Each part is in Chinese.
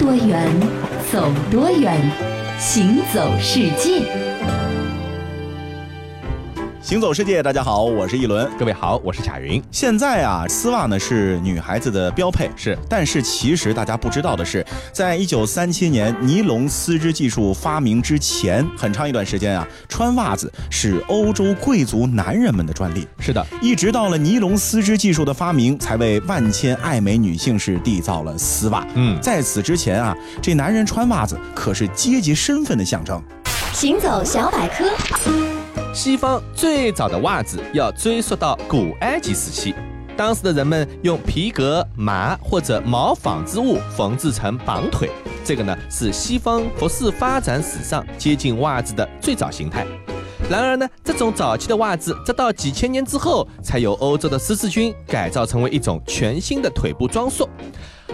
多远，走多远，行走世界。行走世界，大家好，我是一轮。各位好，我是贾云。现在啊，丝袜呢是女孩子的标配，是。但是其实大家不知道的是，在一九三七年尼龙丝织技术发明之前，很长一段时间啊，穿袜子是欧洲贵族男人们的专利。是的，一直到了尼龙丝织技术的发明，才为万千爱美女性是缔造了丝袜。嗯，在此之前啊，这男人穿袜子可是阶级身份的象征。行走小百科。西方最早的袜子要追溯到古埃及时期，当时的人们用皮革、麻或者毛纺织物缝制成绑腿，这个呢是西方服饰发展史上接近袜子的最早形态。然而呢，这种早期的袜子，直到几千年之后，才由欧洲的十字军改造成为一种全新的腿部装束。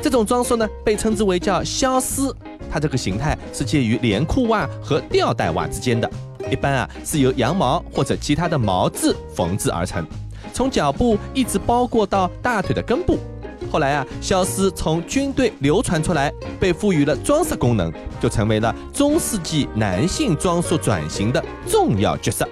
这种装束呢，被称之为叫肖丝，它这个形态是介于连裤袜和吊带袜之间的。一般啊是由羊毛或者其他的毛质缝制而成，从脚部一直包裹到大腿的根部。后来啊，消失从军队流传出来，被赋予了装饰功能，就成为了中世纪男性装束转型的重要角色。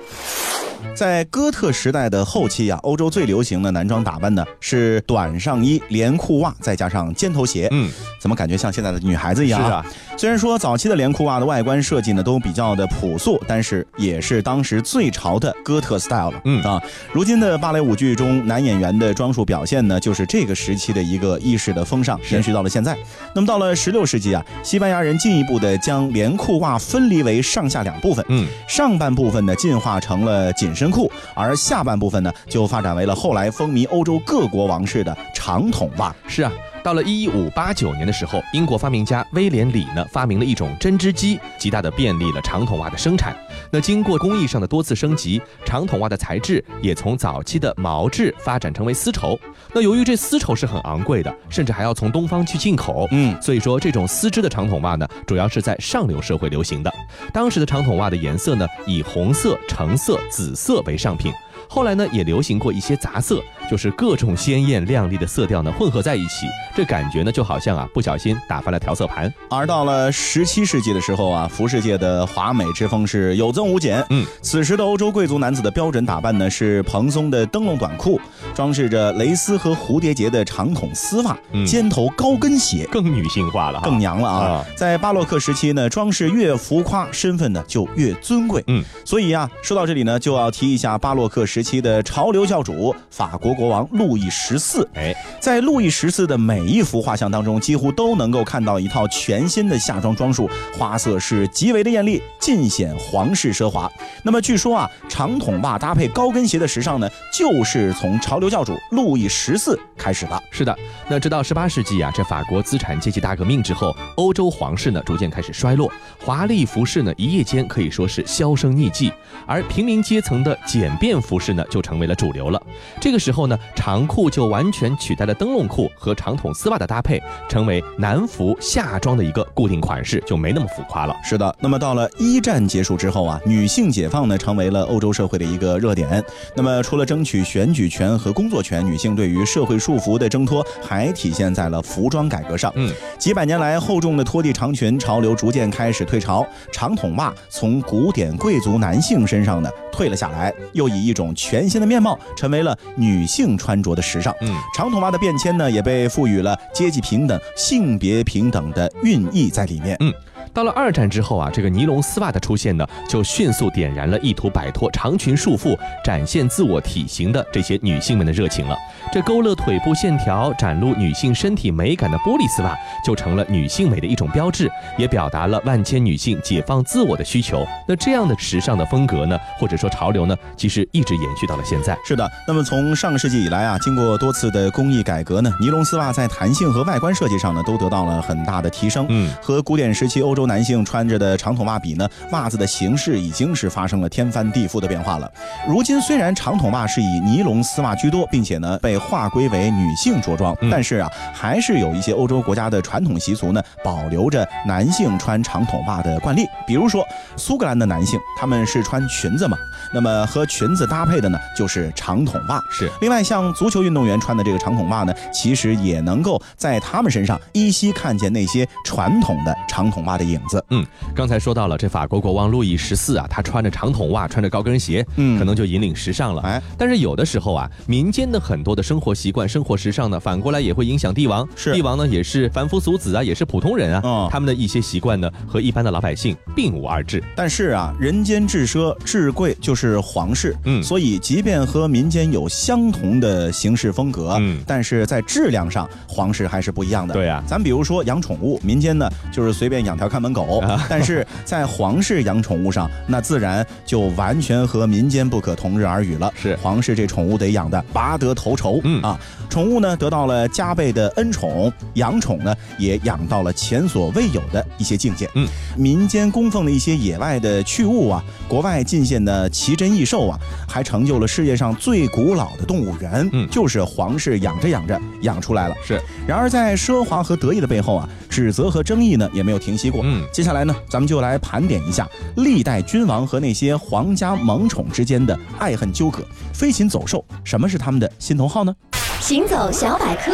在哥特时代的后期啊，欧洲最流行的男装打扮呢是短上衣、连裤袜，再加上尖头鞋。嗯，怎么感觉像现在的女孩子一样？是啊。虽然说早期的连裤袜的外观设计呢都比较的朴素，但是也是当时最潮的哥特 style 了。嗯啊，如今的芭蕾舞剧中男演员的装束表现呢，就是这个时期的一个意识的风尚，延续到了现在。那么到了十六世纪啊，西班牙人进一步的将连裤袜分离为上下两部分。嗯，上半部分呢进化成了紧身裤，而下半部分呢就发展为了后来风靡欧洲各国王室的长筒袜。是啊。到了一五八九年的时候，英国发明家威廉里呢发明了一种针织机，极大的便利了长筒袜的生产。那经过工艺上的多次升级，长筒袜的材质也从早期的毛质发展成为丝绸。那由于这丝绸是很昂贵的，甚至还要从东方去进口，嗯，所以说这种丝织的长筒袜呢，主要是在上流社会流行的。当时的长筒袜的颜色呢，以红色、橙色、紫色为上品。后来呢，也流行过一些杂色，就是各种鲜艳亮丽的色调呢混合在一起，这感觉呢就好像啊不小心打翻了调色盘。而到了十七世纪的时候啊，服饰界的华美之风是有增无减。嗯，此时的欧洲贵族男子的标准打扮呢是蓬松的灯笼短裤，装饰着蕾丝和蝴蝶结的长筒丝袜，尖头高跟鞋，更女性化了，更娘了啊！在巴洛克时期呢，装饰越浮夸，身份呢就越尊贵。嗯，所以啊，说到这里呢，就要提一下巴洛克时期的潮流教主法国国王路易十四。哎，在路易十四的每一幅画像当中，几乎都能够看到一套全新的夏装装束，花色是极为的艳丽，尽显皇室奢华。那么据说啊，长筒袜搭配高跟鞋的时尚呢，就是从潮流教主路易十四开始的。是的，那直到十八世纪啊，这法国资产阶级大革命之后，欧洲皇室呢逐渐开始衰落，华丽服饰呢一夜间可以说是销声匿迹，而平民阶层的简便服饰呢就成为了主流了。这个时候呢，长裤就完全取代了灯笼裤和长筒丝袜的搭配，成为男服夏装的一个固定款式，就没那么浮夸了。是的，那么到了一战结束之后啊，女性解放呢成为了欧洲社会的一个热点。那么除了争取选举权和工作权，女性对于社会束缚的挣脱还体现在了服装改革上。嗯，几百年来，厚重的拖地长裙潮流逐渐开始退潮，长筒袜从古典贵族男性身上呢退了下来，又以一种全新的面貌成为了女性穿着的时尚。嗯，长筒袜的变迁呢也被赋予了阶级平等、性别平等的寓意在里面。嗯。到了二战之后啊，这个尼龙丝袜的出现呢，就迅速点燃了意图摆脱长裙束缚、展现自我体型的这些女性们的热情了。这勾勒腿部线条、展露女性身体美感的玻璃丝袜，就成了女性美的一种标志，也表达了万千女性解放自我的需求。那这样的时尚的风格呢，或者说潮流呢，其实一直延续到了现在。是的，那么从上个世纪以来啊，经过多次的工艺改革呢，尼龙丝袜在弹性和外观设计上呢，都得到了很大的提升。嗯，和古典时期欧洲。洲男性穿着的长筒袜比呢，袜子的形式已经是发生了天翻地覆的变化了。如今虽然长筒袜是以尼龙丝袜居多，并且呢被划归为女性着装，但是啊，还是有一些欧洲国家的传统习俗呢，保留着男性穿长筒袜的惯例。比如说，苏格兰的男性他们是穿裙子嘛，那么和裙子搭配的呢就是长筒袜。是。另外，像足球运动员穿的这个长筒袜呢，其实也能够在他们身上依稀看见那些传统的长筒袜的影子。嗯，刚才说到了这法国国王路易十四啊，他穿着长筒袜，穿着高跟鞋，嗯，可能就引领时尚了。哎，但是有的时候啊，民间的很多的生活习惯、生活时尚呢，反过来也会影响帝王。是，帝王呢也是凡夫俗子啊，也是普通人啊，他们的一些习惯呢和一般的老百姓并无二致。但是啊，人间至奢至贵就是皇室，嗯，所以即便和民间有相同的行事风格，嗯，但是在质量上，皇室还是不一样的。对啊，咱比如说养宠物，民间呢就是随便养条看门狗，但是在皇室养宠物上，那自然就完全和民间不可同日而语了。是，皇室这宠物得养的拔得头筹，嗯啊，宠物呢得到了加倍的恩宠，养宠呢也养到了前所未有的一些境界。嗯，民间供奉的一些野外的趣物啊，国外进献的奇珍异兽啊，还成就了世界上最古老的动物园。嗯，就是皇室养着养着养出来了。是，然而在奢华和得意的背后啊，指责和争议呢也没有停息过。嗯，接下来呢，咱们就来盘点一下历代君王和那些皇家萌宠之间的爱恨纠葛。飞禽走兽，什么是他们的心头好呢？行走小百科，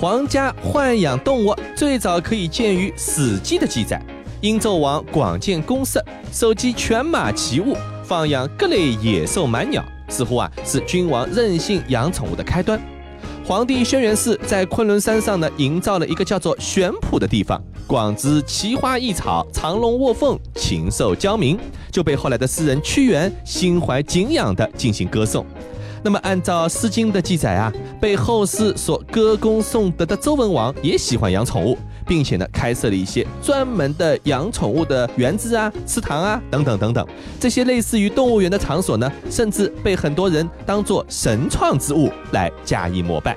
皇家豢养动物最早可以见于《史记》的记载。殷纣王广建宫室，收集犬马奇物，放养各类野兽蛮鸟，似乎啊是君王任性养宠物的开端。皇帝轩辕氏在昆仑山上呢，营造了一个叫做玄圃的地方，广之奇花异草，藏龙卧凤，禽兽交鸣，就被后来的诗人屈原心怀敬仰的进行歌颂。那么按照《诗经》的记载啊，被后世所歌功颂德的周文王也喜欢养宠物。并且呢，开设了一些专门的养宠物的园子啊、池塘啊等等等等，这些类似于动物园的场所呢，甚至被很多人当做神创之物来加以膜拜。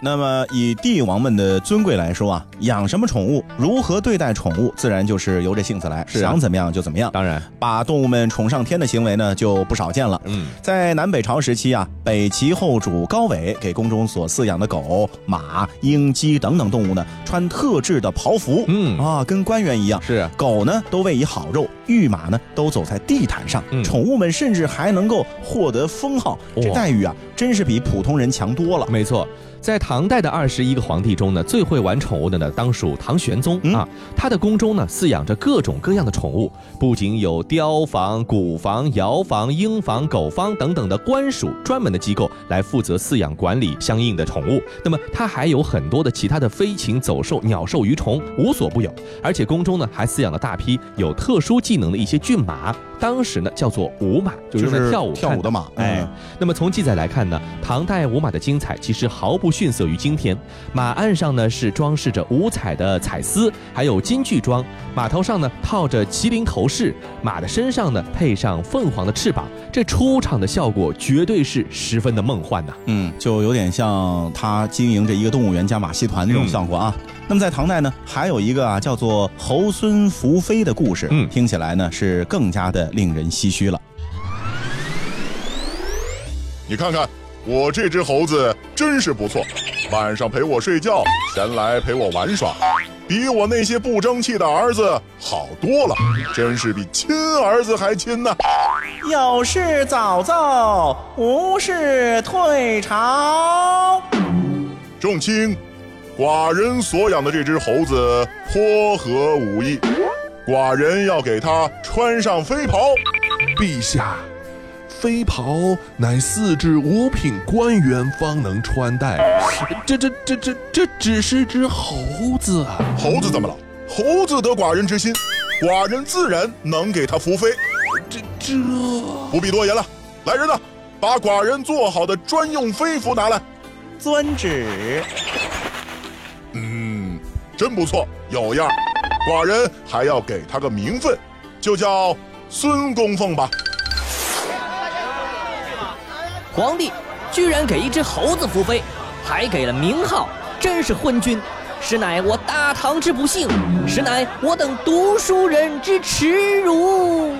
那么，以帝王们的尊贵来说啊，养什么宠物，如何对待宠物，自然就是由着性子来，想怎么样就怎么样。当然，把动物们宠上天的行为呢，就不少见了。嗯，在南北朝时期啊，北齐后主高纬给宫中所饲养的狗、马、鹰、鸡等等动物呢，穿特制的袍服。嗯啊，跟官员一样。是，狗呢都喂以好肉，御马呢都走在地毯上，宠物们甚至还能够获得封号，这待遇啊，真是比普通人强多了。没错。在唐代的二十一个皇帝中呢，最会玩宠物的呢，当属唐玄宗啊。他的宫中呢，饲养着各种各样的宠物，不仅有雕房、鼓房、窑房、鹰房、狗房等等的官署专门的机构来负责饲养管理相应的宠物。那么他还有很多的其他的飞禽走兽、鸟兽鱼虫，无所不有。而且宫中呢，还饲养了大批有特殊技能的一些骏马。当时呢，叫做舞马，就是跳舞跳舞的马。哎，那么从记载来看呢，唐代舞马的精彩其实毫不逊色于今天。马鞍上呢是装饰着五彩的彩丝，还有金具装；马头上呢套着麒麟头饰，马的身上呢配上凤凰的翅膀。这出场的效果绝对是十分的梦幻呐。嗯，就有点像他经营着一个动物园加马戏团那种效果啊。那么在唐代呢，还有一个啊叫做猴孙福飞的故事，嗯，听起来呢是更加的令人唏嘘了。你看看我这只猴子真是不错，晚上陪我睡觉，闲来陪我玩耍，比我那些不争气的儿子好多了，真是比亲儿子还亲呢。有事早奏，无事退朝。众卿。寡人所养的这只猴子颇合吾意，寡人要给它穿上飞袍。陛下，飞袍乃四至五品官员方能穿戴，这这这这这只是只猴子啊！猴子怎么了？猴子得寡人之心，寡人自然能给他扶飞。这这不必多言了，来人呐，把寡人做好的专用飞符拿来。遵旨。嗯真不错，有样寡人还要给他个名分，就叫孙公凤吧。皇帝居然给一只猴子扶飞，还给了名号，真是昏君。实乃我大唐之不幸，实乃我等读书人之耻辱。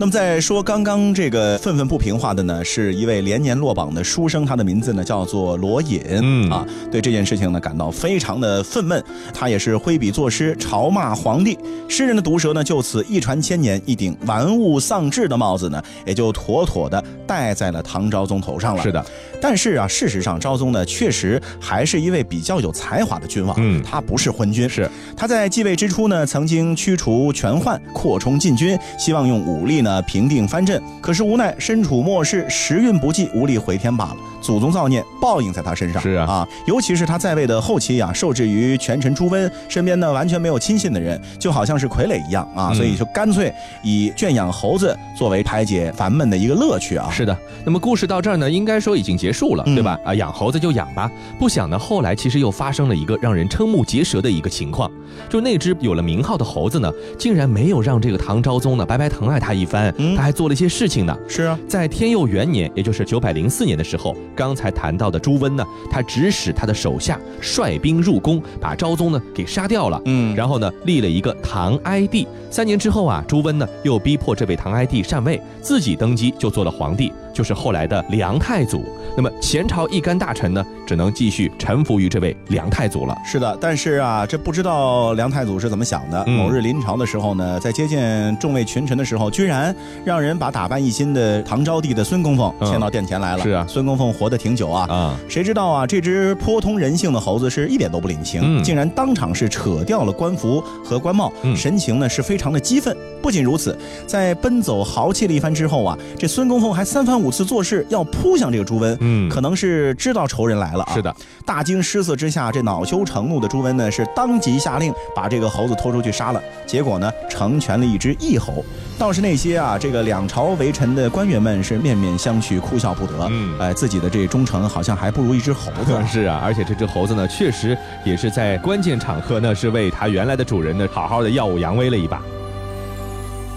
那么在说刚刚这个愤愤不平话的呢，是一位连年落榜的书生，他的名字呢叫做罗隐，嗯。啊，对这件事情呢感到非常的愤懑，他也是挥笔作诗嘲骂皇帝，诗人的毒舌呢就此一传千年，一顶玩物丧志的帽子呢也就妥妥的戴在了唐昭宗头上了。是的，但是啊，事实上昭宗呢确实还是一位比较有才华的君王，嗯。他不是昏君，是。他在继位之初呢，曾经驱除权宦，扩充禁军，希望用武力呢平定藩镇。可是无奈身处末世，时运不济，无力回天罢了。祖宗造孽，报应在他身上。是啊啊，尤其是他在位的后期啊，受制于权臣朱温，身边呢完全没有亲信的人，就好像是傀儡一样啊，嗯所以就干脆以圈养猴子作为排解烦闷的一个乐趣啊。是的，那么故事到这儿呢，应该说已经结束了，嗯对吧？啊，养猴子就养吧。不想呢，后来其实又发生了一个让人瞠目结舌的一个情况，就那只有了名号的猴子呢，竟然没有让这个唐昭宗呢白白疼爱他一番，嗯他还做了一些事情呢。是啊，在天佑元年，也就是九百零四年的时候，刚才谈到的朱温呢，他指使他的手下率兵入宫，把昭宗呢给杀掉了。嗯然后呢，立了一个唐哀帝。三年之后啊，朱温呢又逼迫这位唐哀帝禅位，自己登基就做了皇帝，就是后来的梁太祖。那么前朝一干大臣呢，只能继续臣服于这位梁太祖了。是的，但是啊，这不知道梁太祖是怎么想的。嗯某日临朝的时候呢，在接见众位群臣的时候，居然让人把打扮一新的唐昭帝的孙公奉嗯牵到殿前来了。是啊孙公奉活得挺久啊。啊，谁知道啊，这只颇通人性的猴子是一点都不领情，嗯竟然当场是扯掉了官服和官帽，嗯神情呢是非常的激愤。不仅如此，在奔走豪气了一番之后啊，这孙公奉还三番五次做事要扑向这个朱温，嗯可能是知道仇人来了啊。是的，大惊失色之下，这恼羞成怒的朱温呢，是当即下令把这个猴子拖出去杀了。结果呢，成全了一只异猴。倒是那些啊，这个两朝为臣的官员们是面面相觑，哭笑不得。嗯哎，自己的这忠诚好像还不如一只猴子啊。是啊，而且这只猴子呢，确实也是在关键场合呢，是为它原来的主人呢，好好的耀武扬威了一把。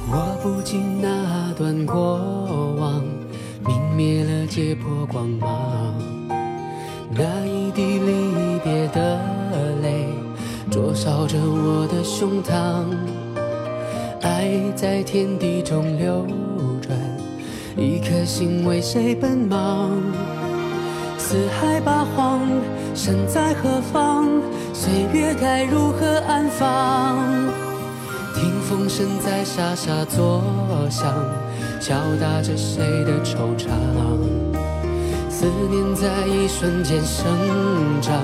我不禁那段过往，泯灭了解破光芒。那一滴离别的泪，灼烧着我的胸膛。爱在天地中流转，一颗心为谁奔忙？四海八荒，身在何方？岁月该如何安放？听风声在沙沙作响，敲打着谁的惆怅。思念在一瞬间生长，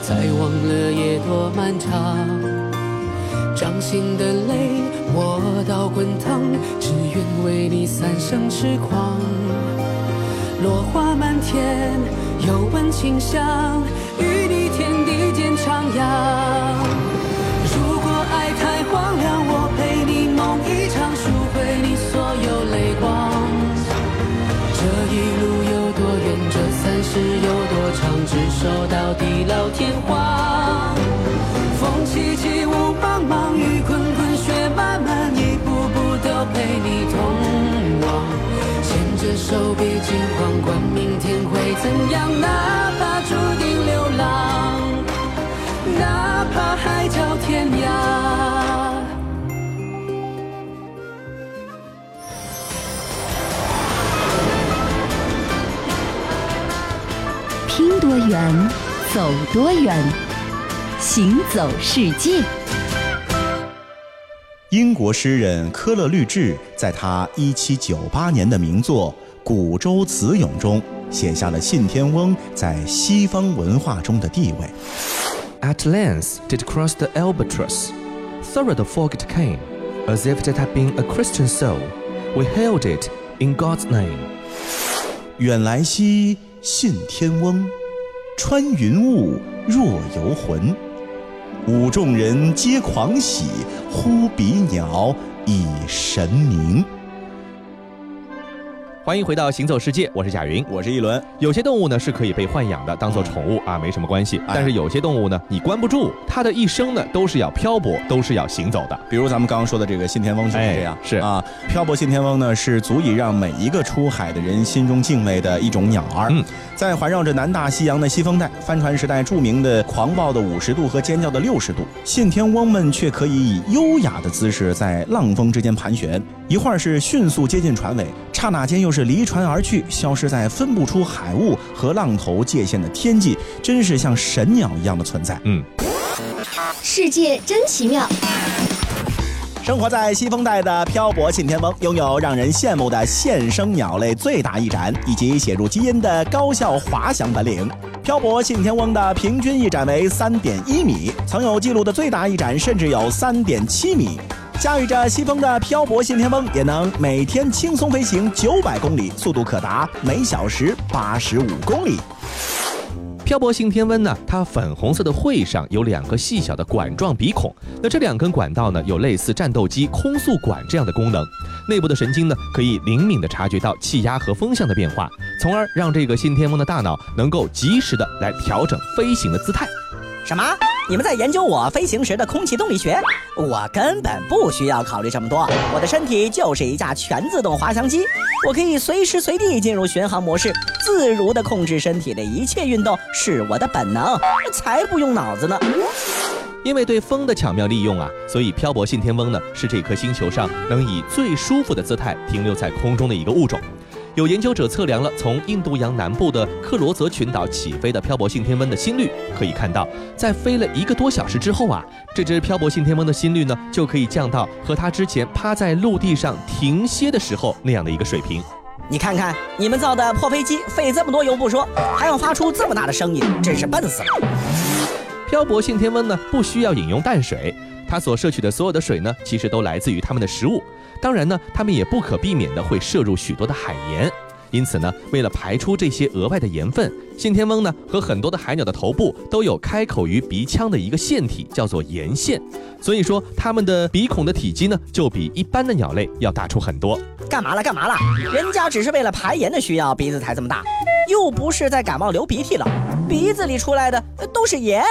才忘了夜多漫长。掌心的泪，我到滚烫，只愿为你三生痴狂。落花满天，又闻清香，与你天地间徜徉。三世有多长，执手到地老天荒。风凄凄，雾茫茫，雨滚滚，雪漫漫，一步步都陪你同往。牵着手，别惊慌，管明天会怎样，哪怕注定流浪，哪怕海角天涯。多远，走多远，行走世界。英国诗人科勒律治在他1798年的名作《古舟词咏》中，写下了信天翁在西方文化中的地位。At length did cross the albatross. Thorough the fog it came, as if it had been a Christian soul. We hailed it in God's name. 远来兮，信天翁，穿云雾若游魂。舞众人皆狂喜，呼比鸟以神明。欢迎回到行走世界，我是贾云。我是一轮，有些动物呢是可以被豢养的，当做宠物啊，没什么关系。哎但是有些动物呢，你关不住，它的一生呢都是要漂泊，都是要行走的。比如咱们刚刚说的这个信天翁就是这样，哎是啊，漂泊信天翁呢是足以让每一个出海的人心中敬畏的一种鸟儿。嗯，在环绕着南大西洋的西风带，帆船时代著名的狂暴的五十度和尖叫的六十度，信天翁们却可以以优雅的姿势在浪峰之间盘旋，一会儿是迅速接近船尾，刹那间又是离船而去，消失在分不出海雾和浪头界限的天际，真是像神鸟一样的存在。嗯，世界真奇妙。生活在西风带的漂泊信天翁，拥有让人羡慕的现生鸟类最大翼展，以及写入基因的高效滑翔本领。漂泊信天翁的平均翼展为三点一米，曾有记录的最大翼展甚至有三点七米。驾驭着西风的漂泊信天翁，也能每天轻松飞行九百公里，速度可达每小时八十五公里。漂泊信天翁呢，它粉红色的喙上有两个细小的管状鼻孔，那这两根管道呢，有类似战斗机空速管这样的功能。内部的神经呢，可以灵敏地察觉到气压和风向的变化，从而让这个信天翁的大脑能够及时的来调整飞行的姿态。什么？你们在研究我飞行时的空气动力学？我根本不需要考虑这么多，我的身体就是一架全自动滑翔机，我可以随时随地进入巡航模式，自如地控制身体的一切运动，是我的本能，才不用脑子呢。因为对风的巧妙利用啊，所以漂泊信天翁呢是这颗星球上能以最舒服的姿态停留在空中的一个物种。有研究者测量了从印度洋南部的克罗泽群岛起飞的漂泊性天翁的心率，可以看到，在飞了一个多小时之后啊，这只漂泊性天翁的心率呢就可以降到和它之前趴在陆地上停歇的时候那样的一个水平。你看看你们造的破飞机，费这么多油不说，还要发出这么大的声音，真是笨死了。漂泊性天翁呢不需要饮用淡水，它所摄取的所有的水呢，其实都来自于它们的食物。当然呢，它们也不可避免的会摄入许多的海盐。因此呢，为了排出这些额外的盐分，信天翁呢和很多的海鸟的头部都有开口于鼻腔的一个腺体，叫做盐腺。所以说，它们的鼻孔的体积呢，就比一般的鸟类要大出很多。干嘛了？干嘛了？人家只是为了排盐的需要，鼻子才这么大，又不是在感冒流鼻涕了，鼻子里出来的都是盐。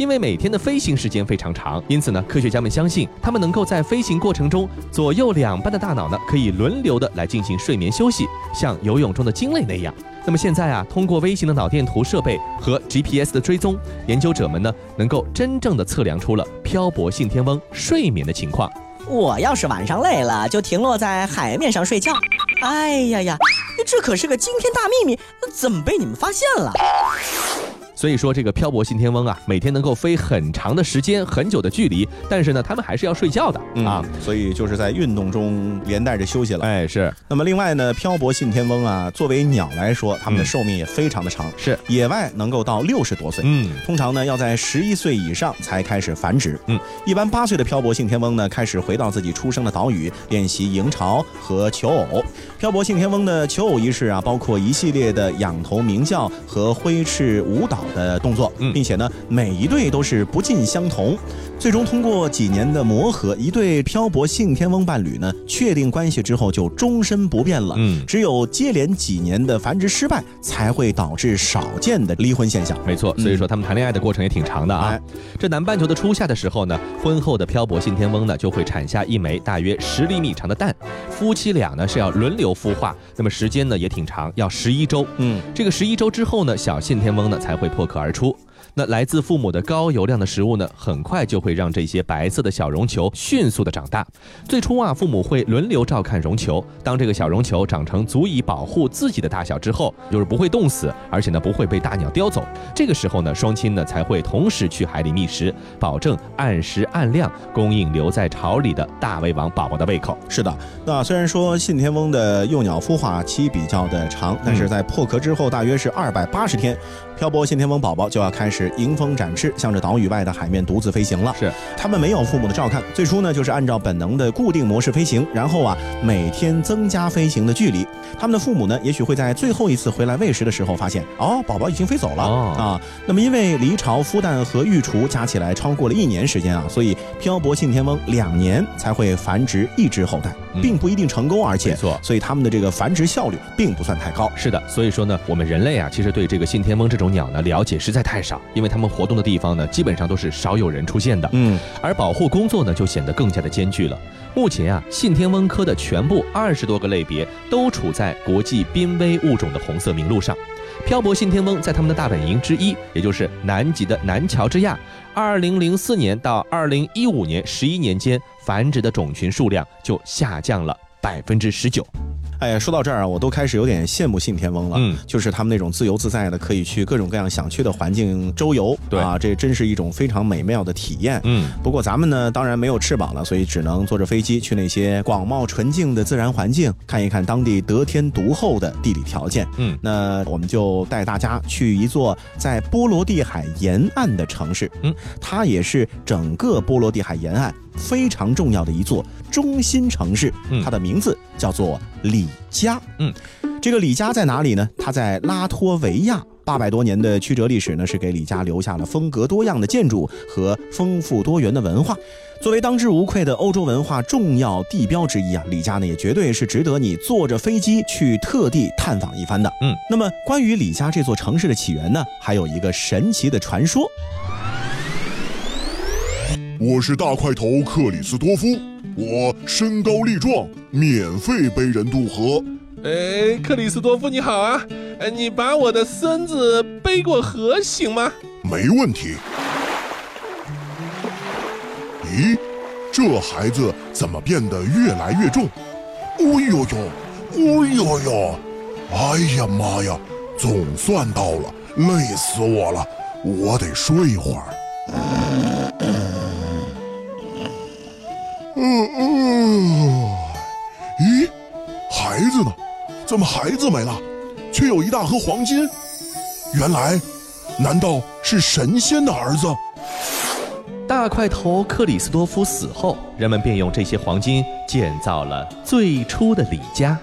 因为每天的飞行时间非常长，因此呢，科学家们相信他们能够在飞行过程中，左右两半的大脑呢可以轮流的来进行睡眠休息，像游泳中的鲸类那样。那么现在啊，通过微型的脑电图设备和 GPS 的追踪，研究者们呢能够真正的测量出了漂泊性天翁睡眠的情况。我要是晚上累了，就停落在海面上睡觉。哎呀呀，这可是个惊天大秘密，怎么被你们发现了？所以说，这个漂泊信天翁啊，每天能够飞很长的时间、很久的距离，但是呢，它们还是要睡觉的啊。嗯，所以就是在运动中连带着休息了。哎，是。那么另外呢，漂泊信天翁啊，作为鸟来说，它们的寿命也非常的长，是野外能够到六十多岁。嗯，通常呢要在十一岁以上才开始繁殖。嗯，一般八岁的漂泊信天翁呢，开始回到自己出生的岛屿练习营巢和求偶。漂泊信天翁的求偶仪式啊，包括一系列的仰头鸣叫和挥翅舞蹈的动作，嗯并且呢，每一对都是不尽相同。最终通过几年的磨合，一对漂泊信天翁伴侣呢，确定关系之后就终身不变了。嗯只有接连几年的繁殖失败，才会导致少见的离婚现象。没错，所以说他们谈恋爱的过程也挺长的啊。哎这南半球的初夏的时候呢，婚后的漂泊信天翁呢就会产下一枚大约十厘米长的蛋，夫妻俩呢是要轮流孵化，那么时间呢也挺长，要十一周。嗯，这个十一周之后呢，小信天翁呢才会破破壳而出。那来自父母的高油量的食物呢，很快就会让这些白色的小绒球迅速的长大。最初啊，父母会轮流照看绒球，当这个小绒球长成足以保护自己的大小之后，就是不会冻死，而且呢不会被大鸟叼走。这个时候呢，双亲呢才会同时去海里觅食，保证按时按量供应留在巢里的大胃王宝宝的胃口。是的，那虽然说信天翁的幼鸟孵化期比较的长，但是在破壳之后大约是二百八十天，漂泊信天翁宝宝就要开始始迎风展翅，向着岛屿外的海面独自飞行了。是，他们没有父母的照看，最初呢就是按照本能的固定模式飞行，然后啊每天增加飞行的距离。他们的父母呢，也许会在最后一次回来喂食的时候发现，哦，宝宝已经飞走了、哦啊。那么因为离巢、孵蛋和育雏加起来超过了一年时间啊，所以漂泊信天翁两年才会繁殖一只后代，嗯并不一定成功，而且没错所以他们的这个繁殖效率并不算太高。是的，所以说呢，我们人类啊，其实对这个信天翁这种鸟呢了解实在太少，因为它们活动的地方呢，基本上都是少有人出现的。嗯，而保护工作呢，就显得更加的艰巨了。目前啊，信天翁科的全部二十多个类别都处在国际濒危物种的红色名录上。漂泊信天翁在他们的大本营之一，也就是南极的南乔治亚，二零零四年到二零一五年十一年间繁殖的种群数量就下降了百分之十九。哎呀，说到这儿啊，我都开始有点羡慕信天翁了。嗯就是他们那种自由自在的，可以去各种各样想去的环境周游。对啊，这真是一种非常美妙的体验。嗯，不过咱们呢，当然没有翅膀了，所以只能坐着飞机去那些广袤纯净的自然环境，看一看当地得天独厚的地理条件。嗯那我们就带大家去一座在波罗的海沿岸的城市。嗯，它也是整个波罗的海沿岸非常重要的一座中心城市。嗯它的名字叫做李家。嗯，这个李家在哪里呢？它在拉脱维亚。八百多年的曲折历史呢，是给李家留下了风格多样的建筑和丰富多元的文化。作为当之无愧的欧洲文化重要地标之一啊，李家呢也绝对是值得你坐着飞机去特地探访一番的。嗯，那么关于李家这座城市的起源呢，还有一个神奇的传说。我是大块头克里斯多夫，我身高力壮，免费背人渡河。哎，克里斯多夫你好啊！哎，你把我的孙子背过河行吗？没问题。咦，这孩子怎么变得越来越重？哦呦呦，哦呦呦！哎呀妈呀，总算到了，累死我了，我得睡一会儿。嗯嗯，咦，孩子呢？怎么孩子没了，却有一大盒黄金？原来，难道是神仙的儿子？大块头克里斯多夫死后，人们便用这些黄金建造了最初的李家。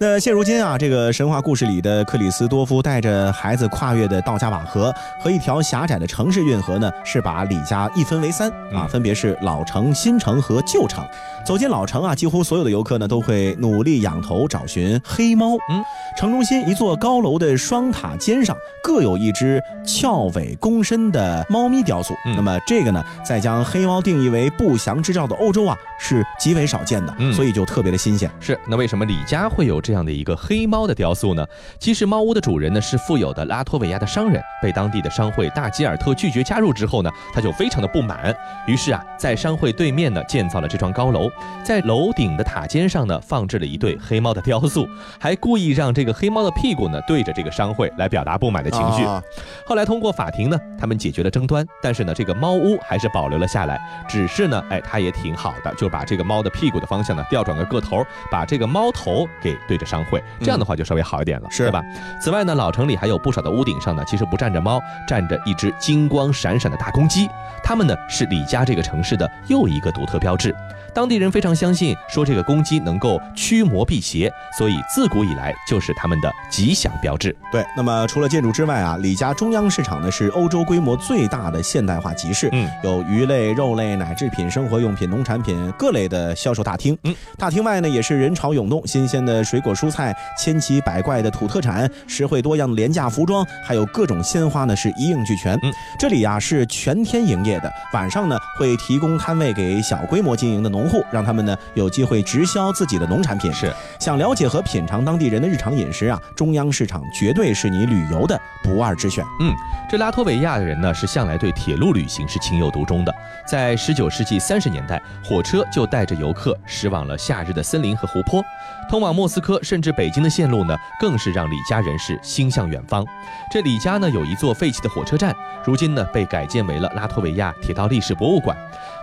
那现如今啊，这个神话故事里的克里斯多夫带着孩子跨越的道加瓦河和一条狭窄的城市运河呢，是把李家一分为三啊，嗯分别是老城、新城和旧城。走进老城啊，几乎所有的游客呢都会努力仰头找寻黑猫。嗯，城中心一座高楼的双塔尖上各有一只翘尾躬身的猫咪雕塑。嗯那么这个呢，在将黑猫定义为不祥之兆的欧洲啊，是极为少见的，嗯所以就特别的新鲜。是，那为什么李家会有这样的一个黑猫的雕塑呢？其实猫屋的主人呢是富有的拉脱维亚的商人，被当地的商会大吉尔特拒绝加入之后呢，他就非常的不满，于是啊，在商会对面呢建造了这幢高楼，在楼顶的塔尖上呢放置了一对黑猫的雕塑，还故意让这个黑猫的屁股呢对着这个商会来表达不满的情绪。啊后来通过法庭呢，他们解决了争端，但是呢，这个猫屋还是保留了下来。只是呢，哎，它也挺好的，就把这个猫的屁股的方向呢调转个个头，把这个猫头给对着商会，这样的话就稍微好一点了，是对吧？此外呢，老城里还有不少的屋顶上呢，其实不站着猫，站着一只金光闪闪的大公鸡，它们呢是李家这个城市的又一个独特标志。当地人非常相信，说这个公鸡能够驱魔辟邪，所以自古以来就是他们的吉祥标志。对，那么除了建筑之外啊，李家中央市场呢是欧洲规模最大的现代化集市，嗯，有鱼类、肉类、奶制品、生活用品、农产品各类的销售大厅。嗯，大厅外呢也是人潮涌动，新鲜的水果蔬菜、千奇百怪的土特产、实惠多样的廉价服装，还有各种鲜花呢是一应俱全。嗯，这里啊是全天营业的，晚上呢会提供摊位给小规模经营的农户，让他们呢有机会直销自己的农产品。是，想了解和品尝当地人的日常饮食啊，中央市场绝对是你旅游的不二之选。嗯，这拉脱维亚的人呢，是向来对铁路旅行是情有独钟的。在十九世纪三十年代，火车就带着游客驶往了夏日的森林和湖泊，通往莫斯科甚至北京的线路呢，更是让李家人士心向远方。这李家呢，有一座废弃的火车站，如今呢被改建为了拉脱维亚铁道历史博物馆。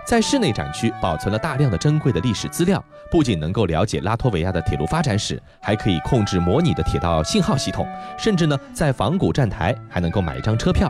在室内展区保存了大量的珍贵的历史资料，不仅能够了解拉脱维亚的铁路发展史，还可以控制模拟的铁道信号系统，甚至呢，在仿古站台还能够买一张车票。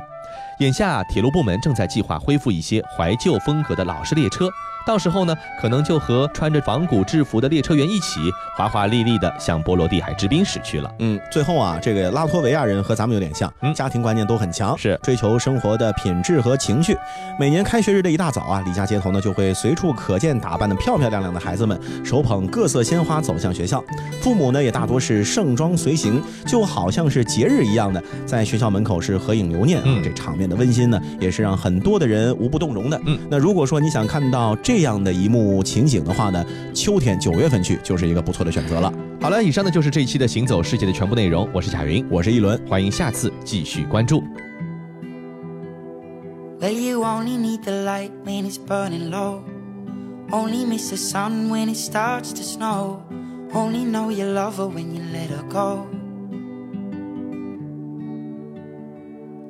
眼下，铁路部门正在计划恢复一些怀旧风格的老式列车。到时候呢，可能就和穿着仿古制服的列车员一起，华华丽丽的向波罗的海之滨驶去了。嗯，最后啊，这个拉脱维亚人和咱们有点像，嗯家庭观念都很强，是追求生活的品质和情趣。每年开学日的一大早啊，李家街头呢就会随处可见打扮的漂漂亮亮的孩子们，手捧各色鲜花走向学校，父母呢也大多是盛装随行，就好像是节日一样的，在学校门口是合影留念啊。嗯这场面的温馨呢，也是让很多的人无不动容的。嗯，那如果说你想看到这这样的一幕情景的话呢，秋天九月份去就是一个不错的选择了。好了，以上呢就是这一期的行走世界的全部内容。我是贾云，我是一轮。欢迎下次继续关注。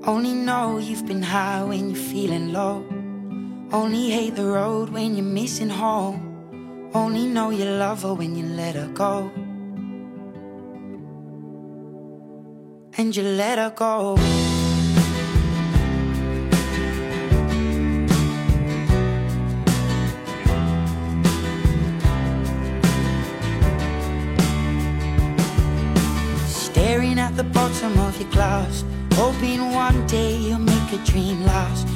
Only know you've been high when you're feeling low. Only hate the road when you're missing home. Only know you love her when you let her go. And you let her go. Staring at the bottom of your glass, hoping one day you'll make a dream last.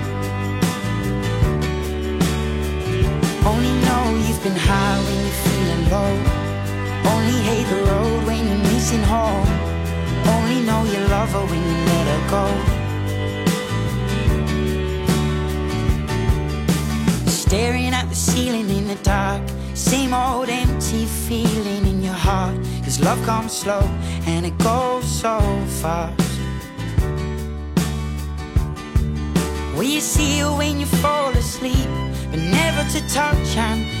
Been high when you're feeling low. Only hate the road when you're missing home. Only know you love her when you let her go. Staring at the ceiling in the dark. Same old empty feeling in your heart. Cause love comes slow and it goes so fast. Will you see her when you fall asleep? But never to touch and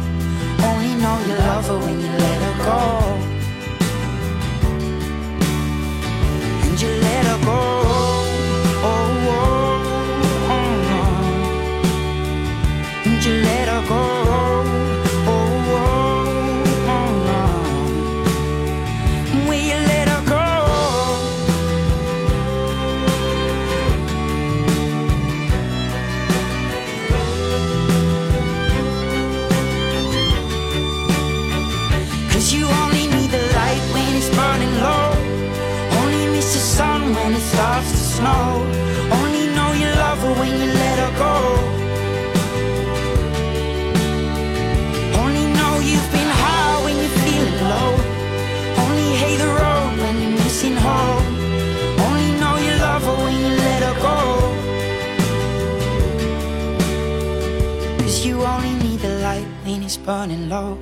Burning low.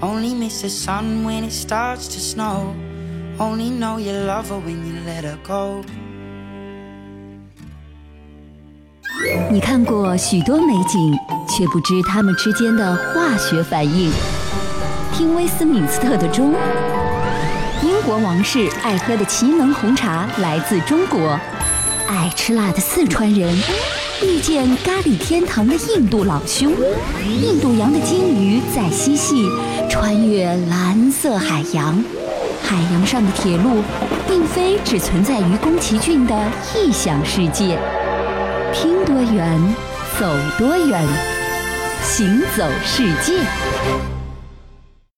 Only miss the sun when it starts to snow. Only know you love her when you let her go. 你看过许多美景，却不知它们之间的化学反应。听威斯敏斯特的钟，英国王室爱喝的奇能红茶来自中国，爱吃辣的四川人遇见咖喱天堂的印度老兄，印度洋的鲸鱼在嬉戏，穿越蓝色海洋。海洋上的铁路，并非只存在于宫崎骏的异想世界。听多远，走多远，行走世界。